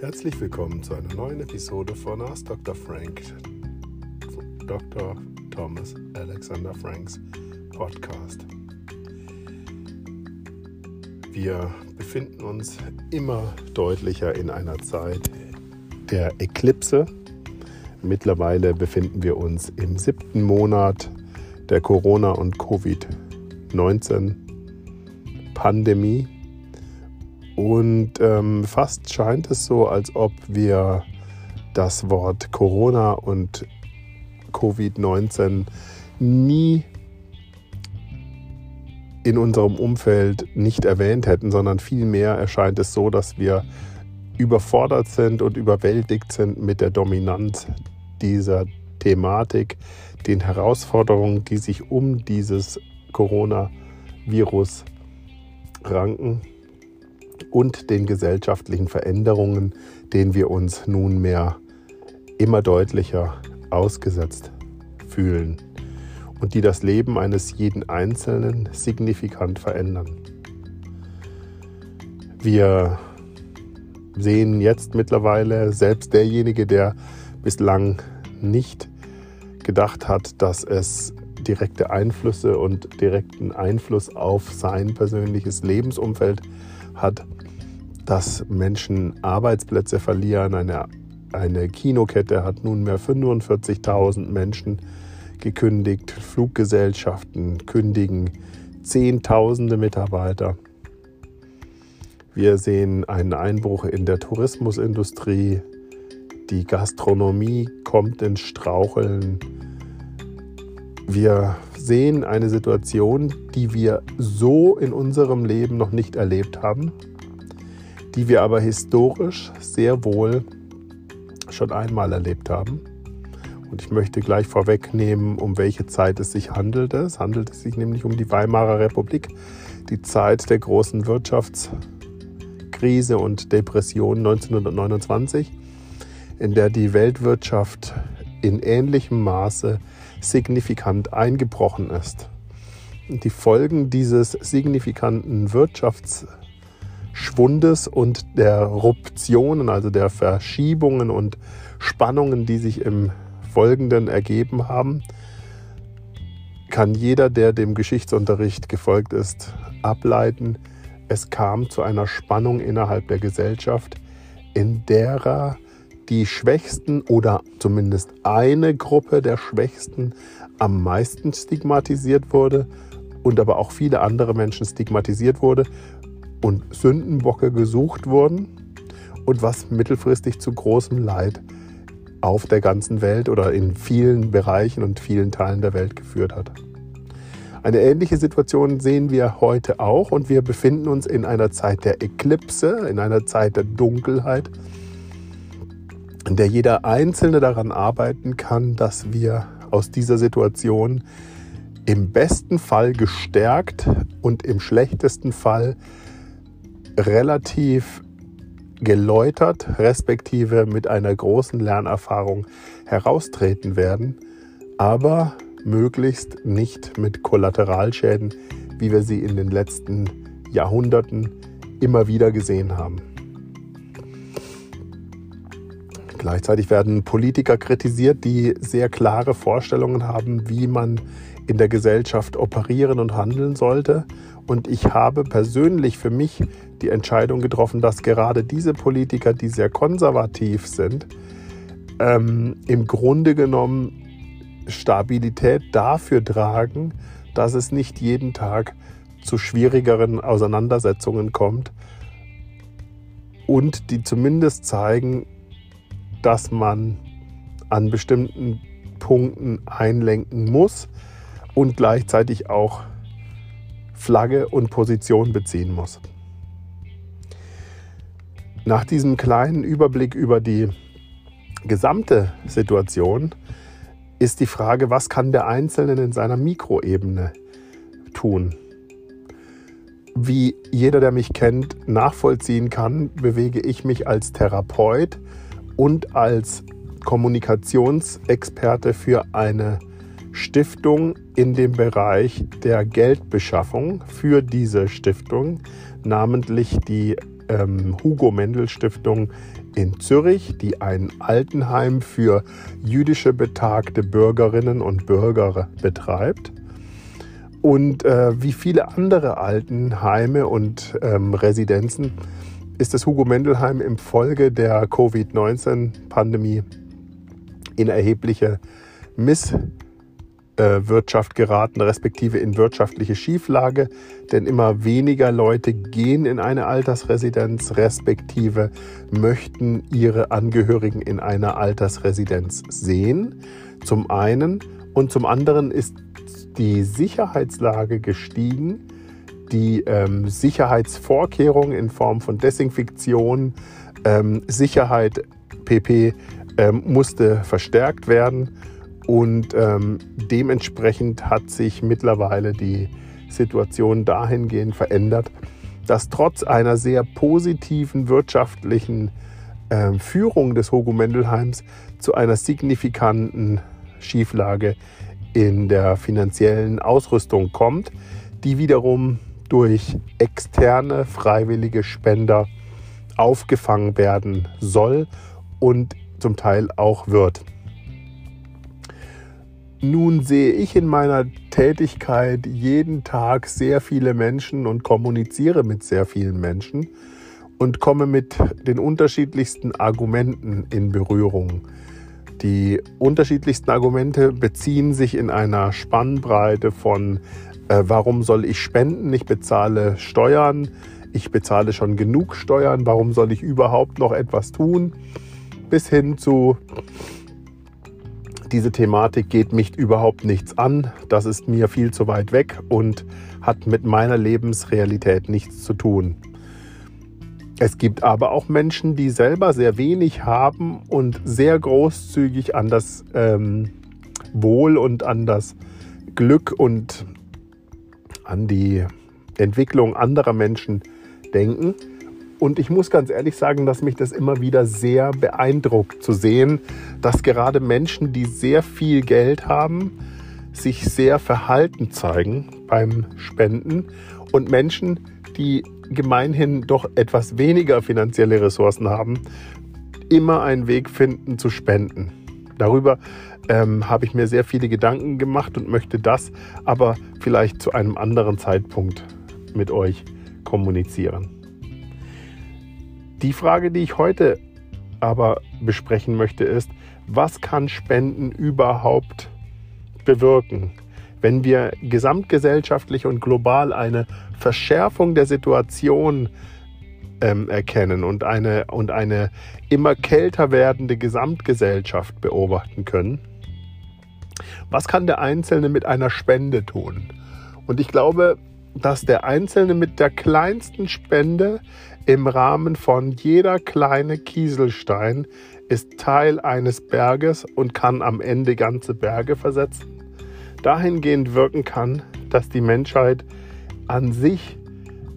Herzlich willkommen zu einer neuen Episode von Ask Dr. Frank, Dr. Thomas Alexander Franks Podcast. Wir befinden uns immer deutlicher in einer Zeit der Eklipse. Mittlerweile befinden wir uns im siebten Monat der Corona- und Covid-19-Pandemie. Und ähm, fast scheint es so, als ob wir das Wort Corona und Covid-19 nie in unserem Umfeld nicht erwähnt hätten, sondern vielmehr erscheint es so, dass wir überfordert sind und überwältigt sind mit der Dominanz dieser Thematik, den Herausforderungen, die sich um dieses Coronavirus ranken und den gesellschaftlichen Veränderungen, denen wir uns nunmehr immer deutlicher ausgesetzt fühlen und die das Leben eines jeden Einzelnen signifikant verändern. Wir sehen jetzt mittlerweile, selbst derjenige, der bislang nicht gedacht hat, dass es direkte Einflüsse und direkten Einfluss auf sein persönliches Lebensumfeld hat, dass Menschen Arbeitsplätze verlieren. Eine, eine Kinokette hat nunmehr 45.000 Menschen gekündigt. Fluggesellschaften kündigen Zehntausende Mitarbeiter. Wir sehen einen Einbruch in der Tourismusindustrie. Die Gastronomie kommt ins Straucheln. Wir sehen eine Situation, die wir so in unserem Leben noch nicht erlebt haben die wir aber historisch sehr wohl schon einmal erlebt haben. Und ich möchte gleich vorwegnehmen, um welche Zeit es sich handelt. Es handelt sich nämlich um die Weimarer Republik, die Zeit der großen Wirtschaftskrise und Depression 1929, in der die Weltwirtschaft in ähnlichem Maße signifikant eingebrochen ist. Die Folgen dieses signifikanten Wirtschafts Schwundes und der Ruptionen, also der Verschiebungen und Spannungen, die sich im Folgenden ergeben haben, kann jeder, der dem Geschichtsunterricht gefolgt ist, ableiten. Es kam zu einer Spannung innerhalb der Gesellschaft, in derer die Schwächsten oder zumindest eine Gruppe der Schwächsten am meisten stigmatisiert wurde und aber auch viele andere Menschen stigmatisiert wurde und Sündenbocke gesucht wurden und was mittelfristig zu großem Leid auf der ganzen Welt oder in vielen Bereichen und vielen Teilen der Welt geführt hat. Eine ähnliche Situation sehen wir heute auch und wir befinden uns in einer Zeit der Eklipse, in einer Zeit der Dunkelheit, in der jeder Einzelne daran arbeiten kann, dass wir aus dieser Situation im besten Fall gestärkt und im schlechtesten Fall relativ geläutert, respektive mit einer großen Lernerfahrung heraustreten werden, aber möglichst nicht mit Kollateralschäden, wie wir sie in den letzten Jahrhunderten immer wieder gesehen haben. Gleichzeitig werden Politiker kritisiert, die sehr klare Vorstellungen haben, wie man in der Gesellschaft operieren und handeln sollte. Und ich habe persönlich für mich die Entscheidung getroffen, dass gerade diese Politiker, die sehr konservativ sind, ähm, im Grunde genommen Stabilität dafür tragen, dass es nicht jeden Tag zu schwierigeren Auseinandersetzungen kommt und die zumindest zeigen, dass man an bestimmten Punkten einlenken muss und gleichzeitig auch Flagge und Position beziehen muss. Nach diesem kleinen Überblick über die gesamte Situation ist die Frage, was kann der Einzelne in seiner Mikroebene tun? Wie jeder, der mich kennt, nachvollziehen kann, bewege ich mich als Therapeut und als Kommunikationsexperte für eine Stiftung in dem Bereich der Geldbeschaffung für diese Stiftung, namentlich die ähm, Hugo Mendel Stiftung in Zürich, die ein Altenheim für jüdische betagte Bürgerinnen und Bürger betreibt. Und äh, wie viele andere Altenheime und ähm, Residenzen ist das Hugo Mendelheim im Folge der Covid-19-Pandemie in erhebliche Misswirtschaft geraten, respektive in wirtschaftliche Schieflage, denn immer weniger Leute gehen in eine Altersresidenz, respektive möchten ihre Angehörigen in einer Altersresidenz sehen. Zum einen. Und zum anderen ist die Sicherheitslage gestiegen, die ähm, Sicherheitsvorkehrungen in Form von Desinfektion, ähm, Sicherheit pp. Ähm, musste verstärkt werden und ähm, dementsprechend hat sich mittlerweile die Situation dahingehend verändert, dass trotz einer sehr positiven wirtschaftlichen äh, Führung des Hogo Mendelheims zu einer signifikanten Schieflage in der finanziellen Ausrüstung kommt, die wiederum durch externe freiwillige Spender aufgefangen werden soll und zum Teil auch wird. Nun sehe ich in meiner Tätigkeit jeden Tag sehr viele Menschen und kommuniziere mit sehr vielen Menschen und komme mit den unterschiedlichsten Argumenten in Berührung. Die unterschiedlichsten Argumente beziehen sich in einer Spannbreite von, äh, warum soll ich spenden? Ich bezahle Steuern, ich bezahle schon genug Steuern, warum soll ich überhaupt noch etwas tun? Bis hin zu, diese Thematik geht mich überhaupt nichts an, das ist mir viel zu weit weg und hat mit meiner Lebensrealität nichts zu tun. Es gibt aber auch Menschen, die selber sehr wenig haben und sehr großzügig an das ähm, Wohl und an das Glück und an die Entwicklung anderer Menschen denken. Und ich muss ganz ehrlich sagen, dass mich das immer wieder sehr beeindruckt zu sehen, dass gerade Menschen, die sehr viel Geld haben, sich sehr verhalten zeigen beim Spenden und Menschen, die gemeinhin doch etwas weniger finanzielle Ressourcen haben, immer einen Weg finden zu spenden. Darüber ähm, habe ich mir sehr viele Gedanken gemacht und möchte das aber vielleicht zu einem anderen Zeitpunkt mit euch kommunizieren. Die Frage, die ich heute aber besprechen möchte, ist, was kann Spenden überhaupt bewirken? Wenn wir gesamtgesellschaftlich und global eine Verschärfung der Situation ähm, erkennen und eine, und eine immer kälter werdende Gesamtgesellschaft beobachten können, was kann der Einzelne mit einer Spende tun? Und ich glaube, dass der Einzelne mit der kleinsten Spende im Rahmen von jeder kleine Kieselstein ist Teil eines Berges und kann am Ende ganze Berge versetzen dahingehend wirken kann, dass die Menschheit an sich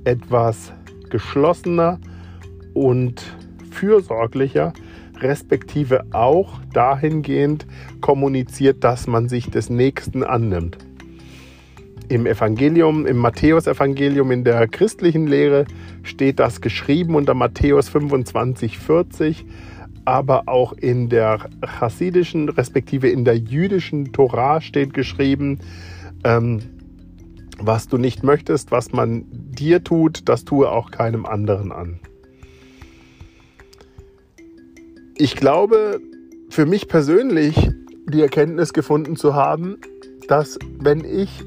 etwas geschlossener und fürsorglicher, respektive auch dahingehend kommuniziert, dass man sich des Nächsten annimmt. Im Evangelium, im Matthäusevangelium, in der christlichen Lehre steht das geschrieben unter Matthäus 25, 40 aber auch in der chassidischen, respektive in der jüdischen Torah steht geschrieben, ähm, was du nicht möchtest, was man dir tut, das tue auch keinem anderen an. Ich glaube, für mich persönlich die Erkenntnis gefunden zu haben, dass wenn ich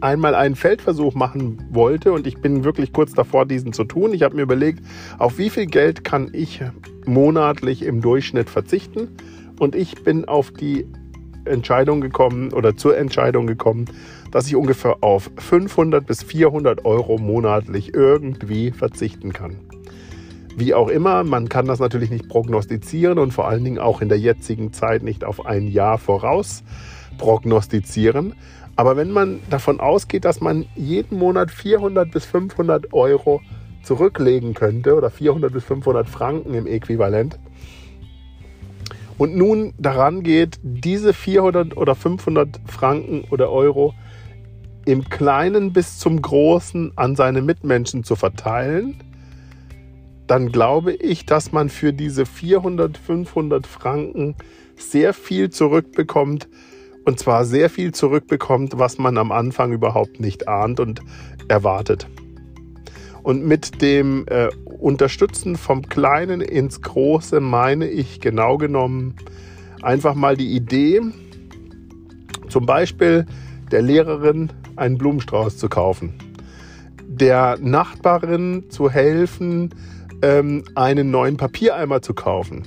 einmal einen Feldversuch machen wollte und ich bin wirklich kurz davor, diesen zu tun. Ich habe mir überlegt, auf wie viel Geld kann ich monatlich im Durchschnitt verzichten und ich bin auf die Entscheidung gekommen oder zur Entscheidung gekommen, dass ich ungefähr auf 500 bis 400 Euro monatlich irgendwie verzichten kann. Wie auch immer, man kann das natürlich nicht prognostizieren und vor allen Dingen auch in der jetzigen Zeit nicht auf ein Jahr voraus prognostizieren. Aber wenn man davon ausgeht, dass man jeden Monat 400 bis 500 Euro zurücklegen könnte oder 400 bis 500 Franken im Äquivalent und nun daran geht, diese 400 oder 500 Franken oder Euro im Kleinen bis zum Großen an seine Mitmenschen zu verteilen, dann glaube ich, dass man für diese 400, 500 Franken sehr viel zurückbekommt. Und zwar sehr viel zurückbekommt, was man am Anfang überhaupt nicht ahnt und erwartet. Und mit dem äh, Unterstützen vom Kleinen ins Große meine ich genau genommen einfach mal die Idee, zum Beispiel der Lehrerin einen Blumenstrauß zu kaufen, der Nachbarin zu helfen, ähm, einen neuen Papiereimer zu kaufen.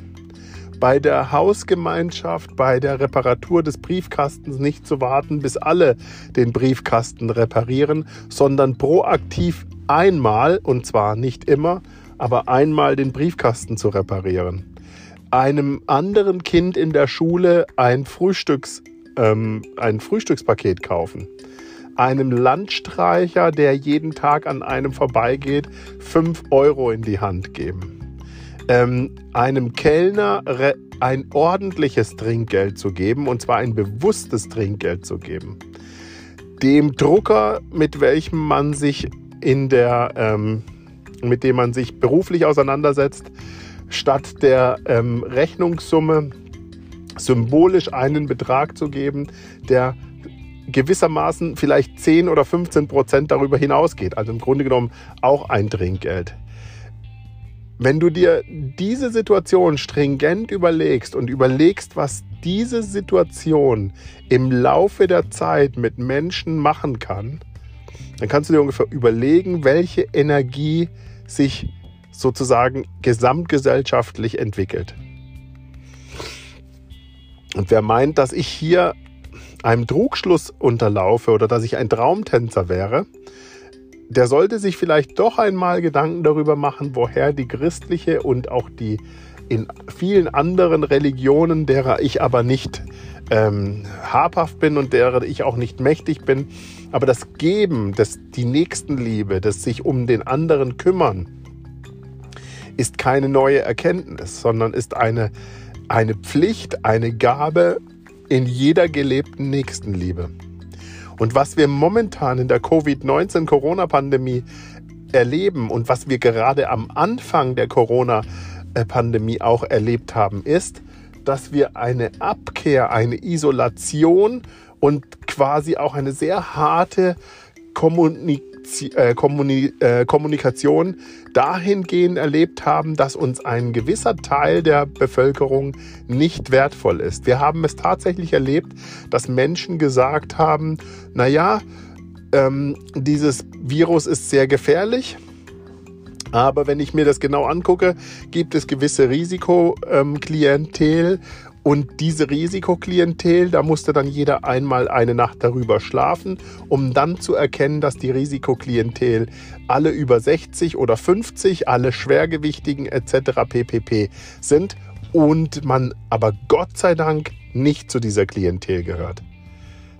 Bei der Hausgemeinschaft, bei der Reparatur des Briefkastens nicht zu warten, bis alle den Briefkasten reparieren, sondern proaktiv einmal, und zwar nicht immer, aber einmal den Briefkasten zu reparieren. Einem anderen Kind in der Schule ein, Frühstücks, ähm, ein Frühstückspaket kaufen einem Landstreicher, der jeden Tag an einem vorbeigeht, 5 Euro in die Hand geben. Ähm, einem Kellner ein ordentliches Trinkgeld zu geben, und zwar ein bewusstes Trinkgeld zu geben. Dem Drucker, mit welchem man sich in der, ähm, mit dem man sich beruflich auseinandersetzt, statt der ähm, Rechnungssumme symbolisch einen Betrag zu geben, der gewissermaßen vielleicht 10 oder 15 Prozent darüber hinausgeht. Also im Grunde genommen auch ein Trinkgeld. Wenn du dir diese Situation stringent überlegst und überlegst, was diese Situation im Laufe der Zeit mit Menschen machen kann, dann kannst du dir ungefähr überlegen, welche Energie sich sozusagen gesamtgesellschaftlich entwickelt. Und wer meint, dass ich hier einem Trugschluss unterlaufe oder dass ich ein Traumtänzer wäre, der sollte sich vielleicht doch einmal Gedanken darüber machen, woher die christliche und auch die in vielen anderen Religionen, derer ich aber nicht ähm, habhaft bin und derer ich auch nicht mächtig bin, aber das Geben, das, die Nächstenliebe, das sich um den anderen kümmern, ist keine neue Erkenntnis, sondern ist eine, eine Pflicht, eine Gabe in jeder gelebten Nächstenliebe. Und was wir momentan in der Covid-19-Corona-Pandemie erleben und was wir gerade am Anfang der Corona-Pandemie auch erlebt haben, ist, dass wir eine Abkehr, eine Isolation und quasi auch eine sehr harte Kommunikation äh, äh, Kommunikation dahingehend erlebt haben, dass uns ein gewisser Teil der Bevölkerung nicht wertvoll ist. Wir haben es tatsächlich erlebt, dass Menschen gesagt haben, naja, ähm, dieses Virus ist sehr gefährlich. Aber wenn ich mir das genau angucke, gibt es gewisse Risikoklientel und diese Risikoklientel, da musste dann jeder einmal eine Nacht darüber schlafen, um dann zu erkennen, dass die Risikoklientel alle über 60 oder 50, alle Schwergewichtigen etc. ppp sind und man aber Gott sei Dank nicht zu dieser Klientel gehört.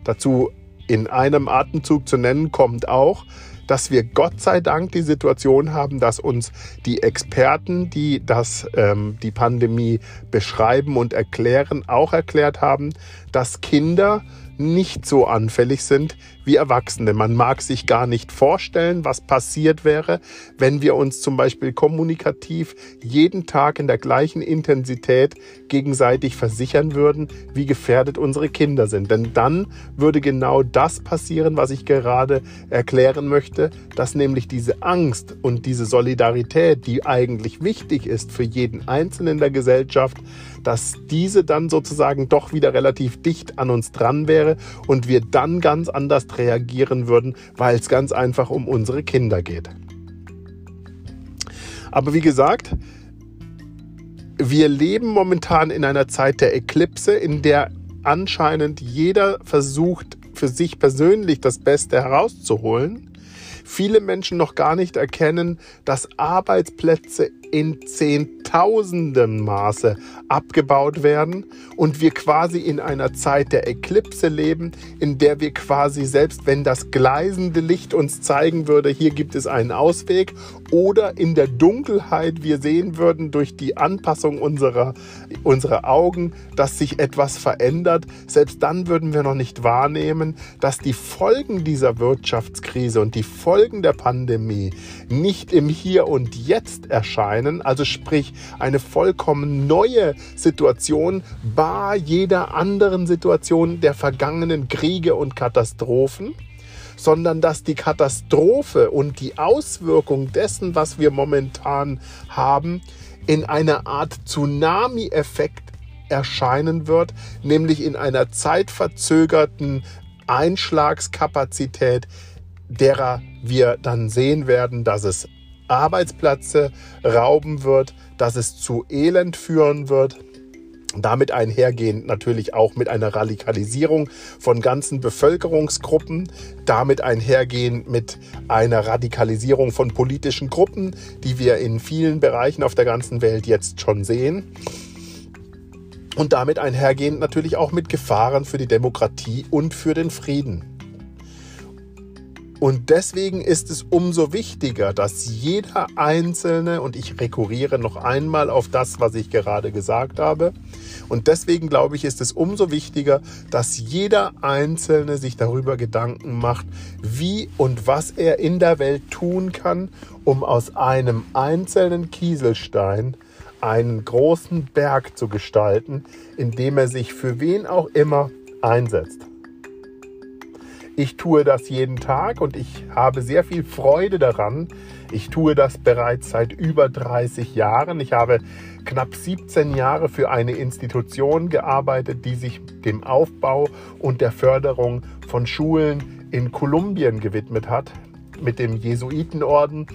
Dazu in einem Atemzug zu nennen kommt auch, dass wir Gott sei Dank die Situation haben, dass uns die Experten, die das, ähm, die Pandemie beschreiben und erklären, auch erklärt haben, dass Kinder nicht so anfällig sind wie Erwachsene. Man mag sich gar nicht vorstellen, was passiert wäre, wenn wir uns zum Beispiel kommunikativ jeden Tag in der gleichen Intensität gegenseitig versichern würden, wie gefährdet unsere Kinder sind. Denn dann würde genau das passieren, was ich gerade erklären möchte, dass nämlich diese Angst und diese Solidarität, die eigentlich wichtig ist für jeden Einzelnen in der Gesellschaft, dass diese dann sozusagen doch wieder relativ dicht an uns dran wäre und wir dann ganz anders reagieren würden, weil es ganz einfach um unsere Kinder geht. Aber wie gesagt, wir leben momentan in einer Zeit der Eklipse, in der anscheinend jeder versucht, für sich persönlich das Beste herauszuholen. Viele Menschen noch gar nicht erkennen, dass Arbeitsplätze in zehntausendem Maße abgebaut werden und wir quasi in einer Zeit der Eklipse leben, in der wir quasi selbst wenn das gleisende Licht uns zeigen würde, hier gibt es einen Ausweg oder in der Dunkelheit wir sehen würden durch die Anpassung unserer, unserer Augen, dass sich etwas verändert, selbst dann würden wir noch nicht wahrnehmen, dass die Folgen dieser Wirtschaftskrise und die Folgen Folgen der Pandemie nicht im Hier und Jetzt erscheinen, also sprich eine vollkommen neue Situation bar jeder anderen Situation der vergangenen Kriege und Katastrophen, sondern dass die Katastrophe und die Auswirkung dessen, was wir momentan haben, in einer Art Tsunami-Effekt erscheinen wird, nämlich in einer zeitverzögerten Einschlagskapazität, derer wir dann sehen werden, dass es Arbeitsplätze rauben wird, dass es zu Elend führen wird. Damit einhergehend natürlich auch mit einer Radikalisierung von ganzen Bevölkerungsgruppen, damit einhergehend mit einer Radikalisierung von politischen Gruppen, die wir in vielen Bereichen auf der ganzen Welt jetzt schon sehen und damit einhergehend natürlich auch mit Gefahren für die Demokratie und für den Frieden. Und deswegen ist es umso wichtiger, dass jeder Einzelne, und ich rekurriere noch einmal auf das, was ich gerade gesagt habe, und deswegen glaube ich, ist es umso wichtiger, dass jeder Einzelne sich darüber Gedanken macht, wie und was er in der Welt tun kann, um aus einem einzelnen Kieselstein einen großen Berg zu gestalten, indem er sich für wen auch immer einsetzt. Ich tue das jeden Tag und ich habe sehr viel Freude daran. Ich tue das bereits seit über 30 Jahren. Ich habe knapp 17 Jahre für eine Institution gearbeitet, die sich dem Aufbau und der Förderung von Schulen in Kolumbien gewidmet hat, mit dem Jesuitenorden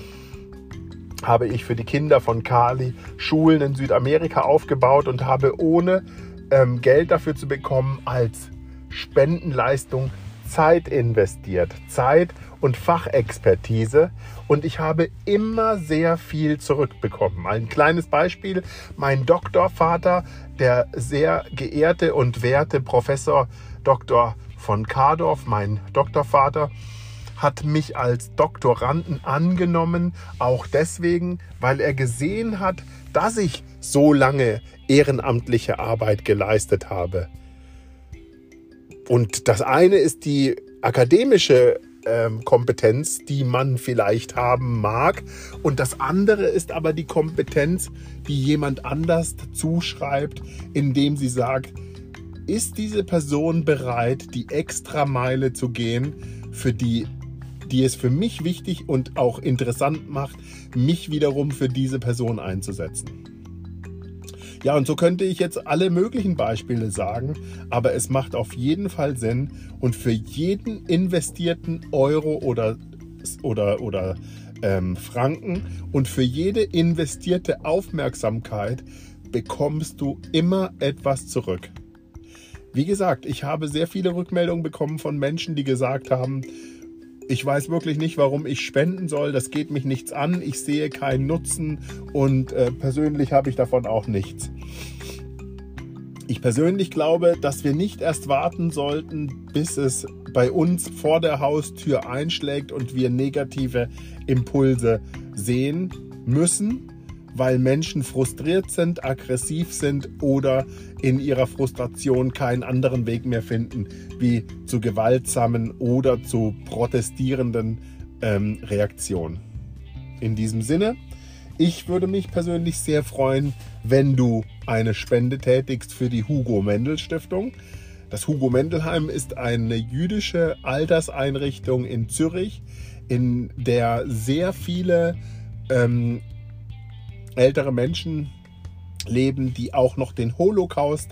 habe ich für die Kinder von Kali Schulen in Südamerika aufgebaut und habe ohne ähm, Geld dafür zu bekommen als Spendenleistung Zeit investiert. Zeit und Fachexpertise und ich habe immer sehr viel zurückbekommen. Ein kleines Beispiel, mein Doktorvater, der sehr geehrte und werte Professor Dr. von Kardorf, mein Doktorvater, hat mich als Doktoranden angenommen, auch deswegen, weil er gesehen hat, dass ich so lange ehrenamtliche Arbeit geleistet habe. Und das eine ist die akademische ähm, Kompetenz, die man vielleicht haben mag. Und das andere ist aber die Kompetenz, die jemand anders zuschreibt, indem sie sagt, ist diese Person bereit, die Extrameile zu gehen, für die die es für mich wichtig und auch interessant macht, mich wiederum für diese Person einzusetzen. Ja, und so könnte ich jetzt alle möglichen Beispiele sagen, aber es macht auf jeden Fall Sinn und für jeden investierten Euro oder, oder, oder ähm, Franken und für jede investierte Aufmerksamkeit bekommst du immer etwas zurück. Wie gesagt, ich habe sehr viele Rückmeldungen bekommen von Menschen, die gesagt haben, ich weiß wirklich nicht, warum ich spenden soll. Das geht mich nichts an. Ich sehe keinen Nutzen und äh, persönlich habe ich davon auch nichts. Ich persönlich glaube, dass wir nicht erst warten sollten, bis es bei uns vor der Haustür einschlägt und wir negative Impulse sehen müssen, weil Menschen frustriert sind, aggressiv sind oder in ihrer Frustration keinen anderen Weg mehr finden, wie zu gewaltsamen oder zu protestierenden ähm, Reaktionen. In diesem Sinne, ich würde mich persönlich sehr freuen, wenn du eine Spende tätigst für die Hugo Mendel Stiftung. Das Hugo Mendelheim ist eine jüdische Alterseinrichtung in Zürich, in der sehr viele ähm, ältere Menschen leben, die auch noch den Holocaust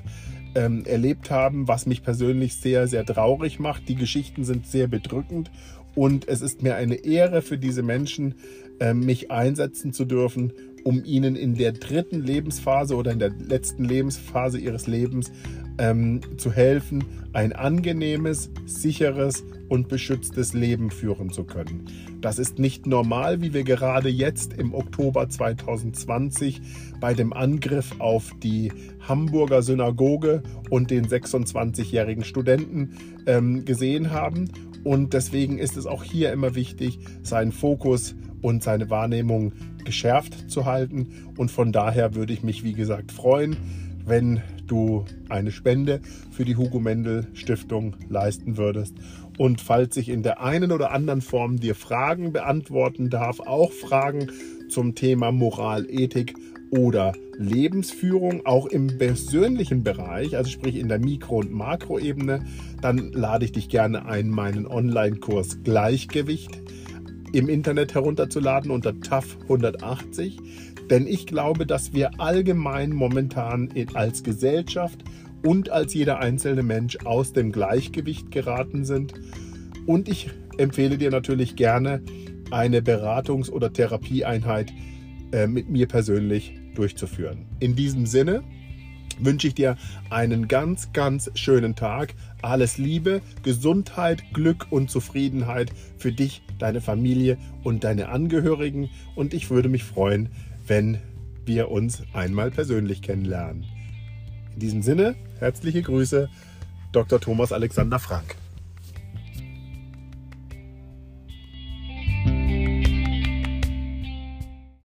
ähm, erlebt haben, was mich persönlich sehr, sehr traurig macht. Die Geschichten sind sehr bedrückend und es ist mir eine Ehre für diese Menschen, äh, mich einsetzen zu dürfen, um ihnen in der dritten Lebensphase oder in der letzten Lebensphase ihres Lebens ähm, zu helfen, ein angenehmes, sicheres und beschütztes Leben führen zu können. Das ist nicht normal, wie wir gerade jetzt im Oktober 2020 bei dem Angriff auf die Hamburger Synagoge und den 26-jährigen Studenten ähm, gesehen haben. Und deswegen ist es auch hier immer wichtig, seinen Fokus und seine Wahrnehmung geschärft zu halten. Und von daher würde ich mich, wie gesagt, freuen, wenn du eine Spende für die Hugo Mendel Stiftung leisten würdest. Und falls ich in der einen oder anderen Form dir Fragen beantworten darf, auch Fragen zum Thema Moral, Ethik oder Lebensführung, auch im persönlichen Bereich, also sprich in der Mikro- und Makroebene, dann lade ich dich gerne ein, meinen Online-Kurs Gleichgewicht im Internet herunterzuladen unter TAF 180. Denn ich glaube, dass wir allgemein momentan als Gesellschaft und als jeder einzelne Mensch aus dem Gleichgewicht geraten sind. Und ich empfehle dir natürlich gerne eine Beratungs- oder Therapieeinheit äh, mit mir persönlich durchzuführen. In diesem Sinne wünsche ich dir einen ganz, ganz schönen Tag. Alles Liebe, Gesundheit, Glück und Zufriedenheit für dich, deine Familie und deine Angehörigen. Und ich würde mich freuen, wenn wir uns einmal persönlich kennenlernen. In diesem Sinne, herzliche Grüße, Dr. Thomas Alexander Frank.